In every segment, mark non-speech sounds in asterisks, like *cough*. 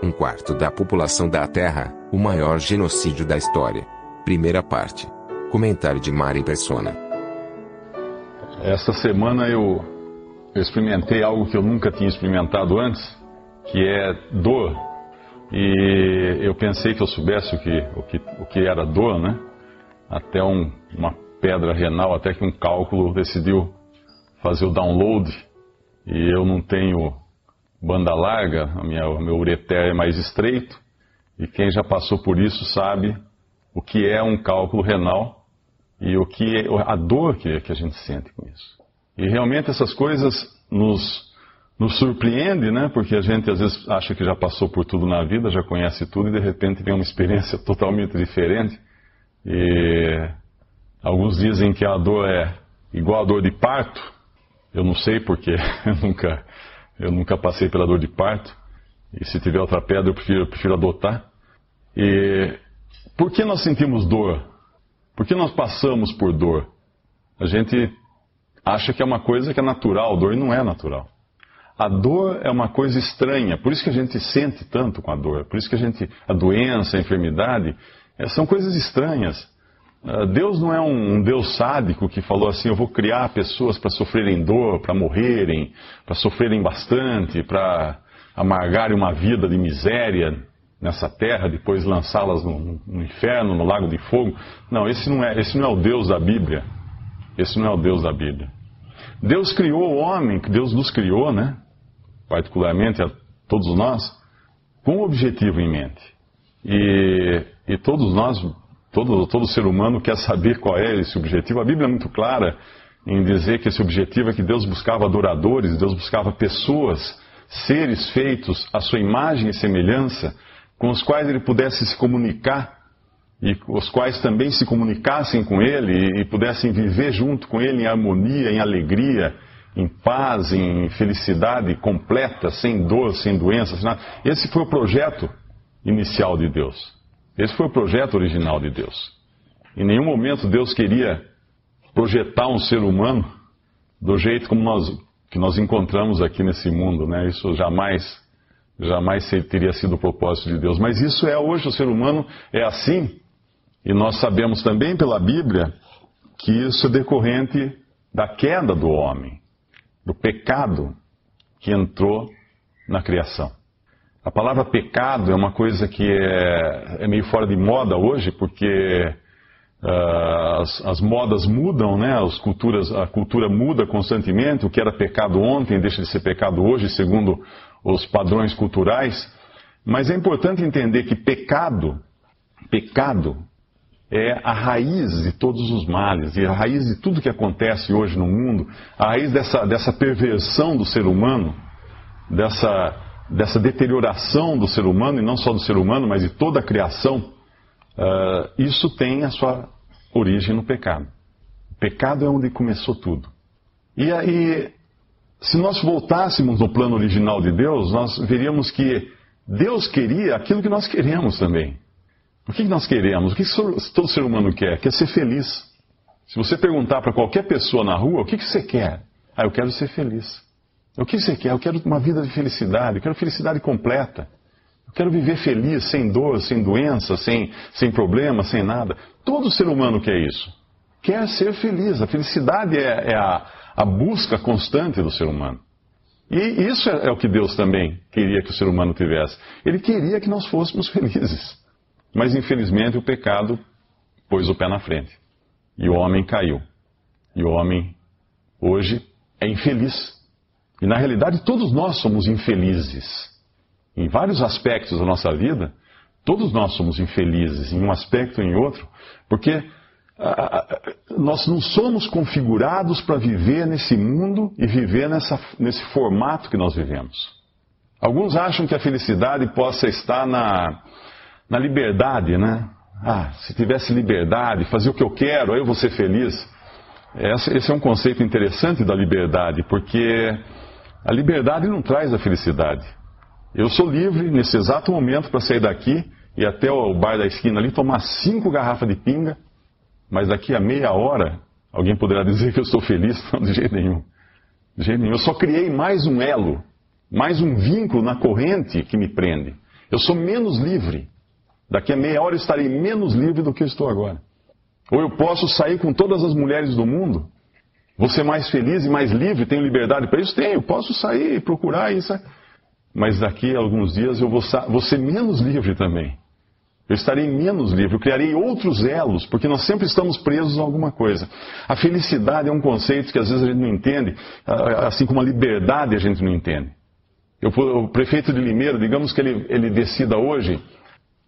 Um quarto da população da Terra, o maior genocídio da história. Primeira parte. Comentário de Mari Persona. Essa semana eu, experimentei algo que eu nunca tinha experimentado antes, que é dor. E eu pensei que eu soubesse o que, o que, o que era dor, né? Até um, uma pedra renal, até que um cálculo decidiu fazer o download. E eu não tenho banda larga, a minha, o meu ureter é mais estreito. E quem já passou por isso sabe o que é um cálculo renal e o que é, a dor que, que a gente sente com isso. E realmente essas coisas nos, nos surpreendem, né? Porque a gente às vezes acha que já passou por tudo na vida, já conhece tudo e de repente vem uma experiência *laughs* totalmente diferente. E alguns dizem que a dor é igual a dor de parto. Eu não sei porque *laughs* nunca, eu nunca passei pela dor de parto. E se tiver outra pedra, eu prefiro, eu prefiro adotar. E por que nós sentimos dor? Por que nós passamos por dor? A gente acha que é uma coisa que é natural, dor não é natural. A dor é uma coisa estranha, por isso que a gente sente tanto com a dor, por isso que a gente, a doença, a enfermidade, é, são coisas estranhas. Uh, Deus não é um, Deus sádico que falou assim: eu vou criar pessoas para sofrerem dor, para morrerem, para sofrerem bastante, para amargarem uma vida de miséria nessa terra, depois lançá-las no, no, inferno, no lago de fogo. Não, esse não, é, esse não é o Deus da Bíblia. Esse não é o Deus da Bíblia. Deus criou o homem, Deus nos criou, né? Particularmente a todos nós, com um objetivo em mente. E, e todos nós, todo, todo ser humano quer saber qual é esse objetivo. A Bíblia é muito clara em dizer que esse objetivo é que Deus buscava adoradores, Deus buscava pessoas, seres feitos à sua imagem e semelhança, com os quais ele pudesse se comunicar e os quais também se comunicassem com ele e, pudessem viver junto com ele em harmonia, em alegria, em paz, em felicidade completa, sem dor, sem doenças. Esse foi o projeto inicial de Deus. Esse foi o projeto original de Deus. Em nenhum momento Deus queria projetar um ser humano do jeito como nós que nós encontramos aqui nesse mundo, né? Isso jamais jamais teria sido o propósito de Deus. Mas isso é hoje, o ser humano é assim. E nós sabemos também pela Bíblia que isso é decorrente da queda do homem, do pecado que entrou na criação. A palavra pecado é uma coisa que é, é meio fora de moda hoje, porque uh, as, as, modas mudam, né? As culturas, a cultura muda constantemente. O que era pecado ontem deixa de ser pecado hoje, segundo os padrões culturais, mas é importante entender que pecado, pecado é a raiz de todos os males e a raiz de tudo que acontece hoje no mundo, a raiz dessa, dessa perversão do ser humano, dessa, dessa deterioração do ser humano, e não só do ser humano, mas de toda a criação, uh, isso tem a sua origem no pecado. O pecado é onde começou tudo. E aí, se nós voltássemos no plano original de Deus, nós veríamos que Deus queria aquilo que nós queremos também. O que nós queremos? O que todo ser humano quer? Quer ser feliz. Se você perguntar para qualquer pessoa na rua, o que você quer? Ah, eu quero ser feliz. O que você quer? Eu quero uma vida de felicidade, eu quero felicidade completa. Eu quero viver feliz, sem dor, sem doença, sem, sem problema, sem nada. Todo ser humano quer isso. Quer ser feliz. A felicidade é, é a, a busca constante do ser humano. E isso é, é, o que Deus também queria que o ser humano tivesse. Ele queria que nós fôssemos felizes. Mas infelizmente o pecado pôs o pé na frente. E o homem caiu. E o homem hoje é infeliz. E na realidade todos nós somos infelizes. Em vários aspectos da nossa vida, todos nós somos infelizes, em um aspecto ou em outro, porque nós não somos configurados para viver nesse mundo e viver nessa, nesse formato que nós vivemos. Alguns acham que a felicidade possa estar na, na liberdade, né? Ah, se tivesse liberdade, fazer o que eu quero, aí eu vou ser feliz. Esse é um conceito interessante da liberdade, porque a liberdade não traz a felicidade. Eu sou livre nesse exato momento para sair daqui e até o bar da esquina ali tomar cinco garrafas de pinga mas daqui a meia hora, alguém poderá *laughs* dizer que eu estou feliz? Não, de jeito nenhum. De jeito nenhum. Eu só criei mais um elo, mais um vínculo na corrente que me prende. Eu sou menos livre. Daqui a meia hora eu estarei menos livre do que eu estou agora. Ou eu posso sair com todas as mulheres do mundo. Vou ser mais feliz e mais livre, tenho liberdade para isso? Tenho, posso sair e procurar isso. Mas daqui a alguns dias eu vou, vou ser menos livre também. Eu estarei menos livre, eu criarei outros elos, porque nós sempre estamos presos a alguma coisa. A felicidade é um conceito que às vezes a gente não entende, assim como a liberdade a gente não entende. Eu, o prefeito de Limeira, digamos que ele, ele decida hoje,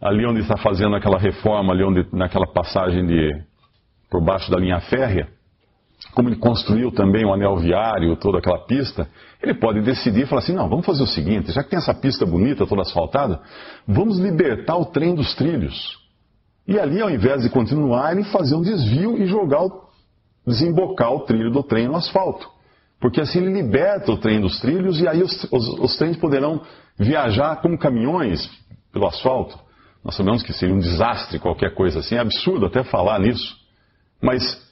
ali onde está fazendo aquela reforma, ali onde, naquela passagem de, por baixo da linha férrea, como ele construiu também o anel viário, toda aquela pista, ele pode decidir e falar assim: não, vamos fazer o seguinte, já que tem essa pista bonita, toda asfaltada, vamos libertar o trem dos trilhos. E ali, ao invés de continuar, ele fazer um desvio e jogar o, desembocar o trilho do trem no asfalto. Porque assim ele liberta o trem dos trilhos e aí os, os, os trens poderão viajar como caminhões pelo asfalto. Nós sabemos que seria um desastre qualquer coisa assim, é absurdo até falar nisso. Mas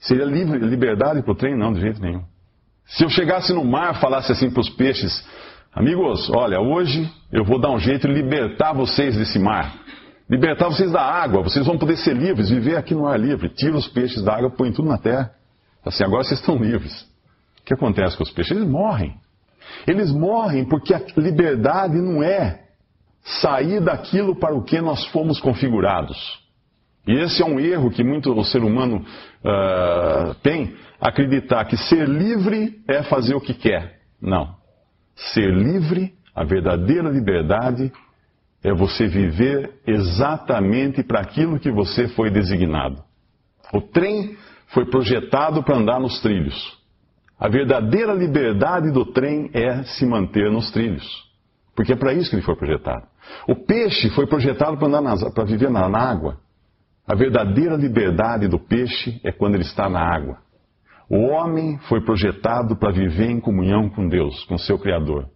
Seria livre, liberdade para o trem? Não, de jeito nenhum. Se eu chegasse no mar e falasse assim para os peixes: Amigos, olha, hoje eu vou dar um jeito de libertar vocês desse mar. Libertar vocês da água, vocês vão poder ser livres, viver aqui no ar livre. Tira os peixes da água, põe tudo na terra. Assim, agora vocês estão livres. O que acontece com os peixes? Eles morrem. Eles morrem porque a liberdade não é sair daquilo para o que nós fomos configurados. E esse é um erro que muito o ser humano uh, tem, acreditar que ser livre é fazer o que quer. Não. Ser livre, a verdadeira liberdade, é você viver exatamente para aquilo que você foi designado. O trem foi projetado para andar nos trilhos. A verdadeira liberdade do trem é se manter nos trilhos. Porque é para isso que ele foi projetado. O peixe foi projetado para viver na, na água. A verdadeira liberdade do peixe é quando ele está na água. O homem foi projetado para viver em comunhão com Deus, com seu Criador.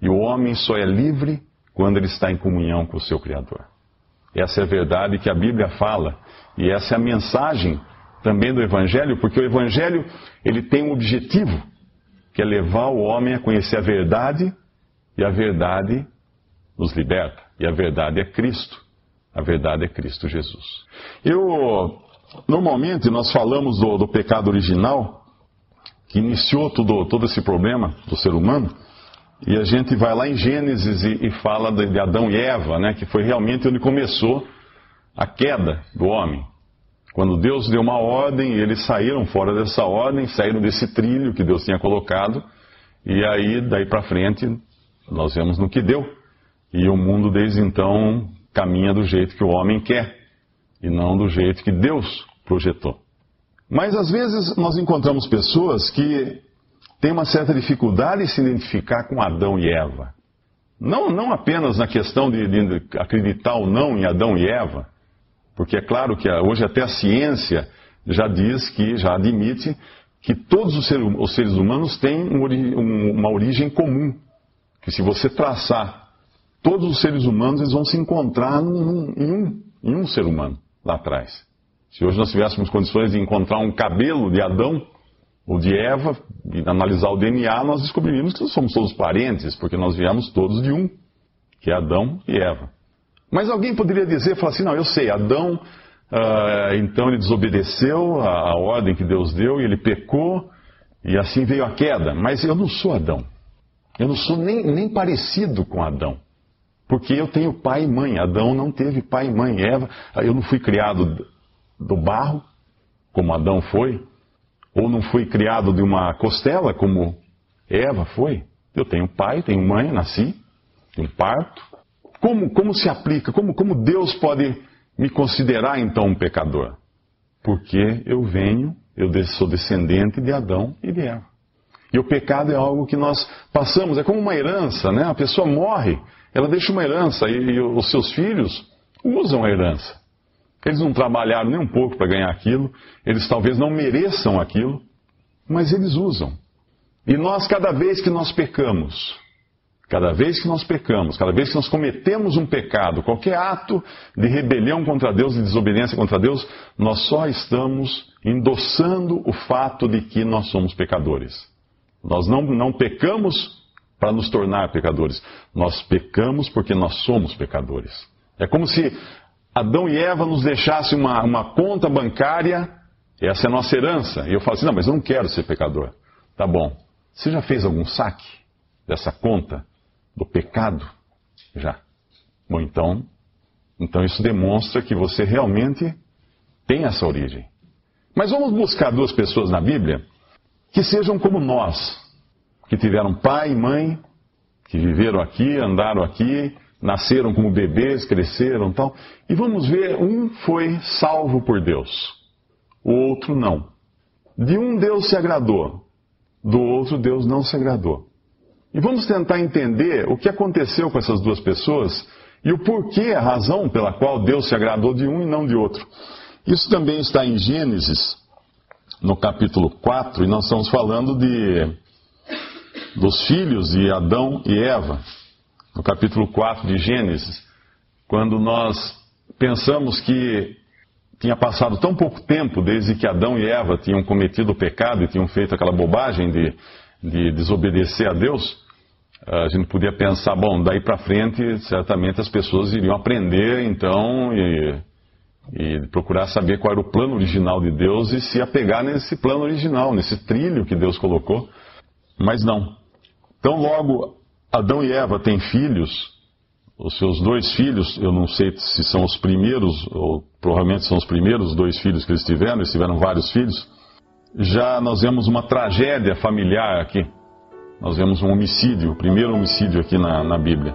E o homem só é livre quando ele está em comunhão com o seu Criador. Essa é a verdade que a Bíblia fala. E essa é a mensagem também do Evangelho, porque o Evangelho ele tem um objetivo, que é levar o homem a conhecer a verdade, e a verdade nos liberta. E a verdade é Cristo. A verdade é Cristo Jesus. Eu, normalmente, nós falamos do, do pecado original, que iniciou tudo, todo esse problema do ser humano, e a gente vai lá em Gênesis e, e fala de, de, Adão e Eva, né, que foi realmente onde começou a queda do homem. Quando Deus deu uma ordem, eles saíram fora dessa ordem, saíram desse trilho que Deus tinha colocado, e aí, daí para frente, nós vemos no que deu. E o mundo desde então caminha do jeito que o homem quer e não do jeito que Deus projetou. Mas às vezes nós encontramos pessoas que têm uma certa dificuldade em se identificar com Adão e Eva. Não, não apenas na questão de, de acreditar ou não em Adão e Eva, porque é claro que hoje até a ciência já diz que, já admite, que todos os seres, os seres humanos têm um, uma origem comum. Que se você traçar todos os seres humanos eles vão se encontrar em, um, em um ser humano lá atrás. Se hoje nós tivéssemos condições de encontrar um cabelo de Adão ou de Eva e analisar o DNA, nós descobriríamos que somos todos parentes, porque nós viemos todos de um, que é Adão e Eva. Mas alguém poderia dizer, falar assim, não, eu sei, Adão, uh, então ele desobedeceu a, a ordem que Deus deu e ele pecou, e assim veio a queda. Mas eu não sou Adão. Eu não sou nem, nem parecido com Adão. Porque eu tenho pai e mãe. Adão não teve pai e mãe. Eva, eu não fui criado do barro, como Adão foi. Ou não fui criado de uma costela, como Eva foi. Eu tenho pai, tenho mãe, nasci, tenho parto. Como, como se aplica? Como, como Deus pode me considerar então um pecador? Porque eu venho, eu sou descendente de Adão e de Eva. E o pecado é algo que nós passamos, é como uma herança, né? A pessoa morre, ela deixa uma herança e, e os seus filhos usam a herança. Eles não trabalharam nem um pouco para ganhar aquilo, eles talvez não mereçam aquilo, mas eles usam. E nós, cada vez que nós pecamos, cada vez que nós pecamos, cada vez que nós cometemos um pecado, qualquer ato de rebelião contra Deus, de desobediência contra Deus, nós só estamos endossando o fato de que nós somos pecadores. Nós não, não pecamos para nos tornar pecadores, nós pecamos porque nós somos pecadores. É como se Adão e Eva nos deixassem uma, uma conta bancária, essa é a nossa herança. E eu falo assim: não, mas eu não quero ser pecador. Tá bom. Você já fez algum saque dessa conta do pecado? Já. Bom, então, então isso demonstra que você realmente tem essa origem. Mas vamos buscar duas pessoas na Bíblia que sejam como nós, que tiveram pai e mãe, que viveram aqui, andaram aqui, nasceram como bebês, cresceram tal. E vamos ver, um foi salvo por Deus, o outro não. De um Deus se agradou, do outro Deus não se agradou. E vamos tentar entender o que aconteceu com essas duas pessoas e o porquê, a razão pela qual Deus se agradou de um e não de outro. Isso também está em Gênesis, no capítulo 4, e nós estamos falando de dos filhos de Adão e Eva no capítulo 4 de Gênesis, quando nós pensamos que tinha passado tão pouco tempo desde que Adão e Eva tinham cometido o pecado e tinham feito aquela bobagem de, de desobedecer a Deus, a gente podia pensar, bom, daí para frente certamente as pessoas iriam aprender então e, e, procurar saber qual era o plano original de Deus e se apegar nesse plano original, nesse trilho que Deus colocou. Mas não. Então logo Adão e Eva têm filhos, os seus dois filhos, eu não sei se são os primeiros, ou provavelmente são os primeiros dois filhos que eles tiveram, eles tiveram vários filhos. Já nós vemos uma tragédia familiar aqui. Nós vemos um homicídio, o primeiro homicídio aqui na, na Bíblia.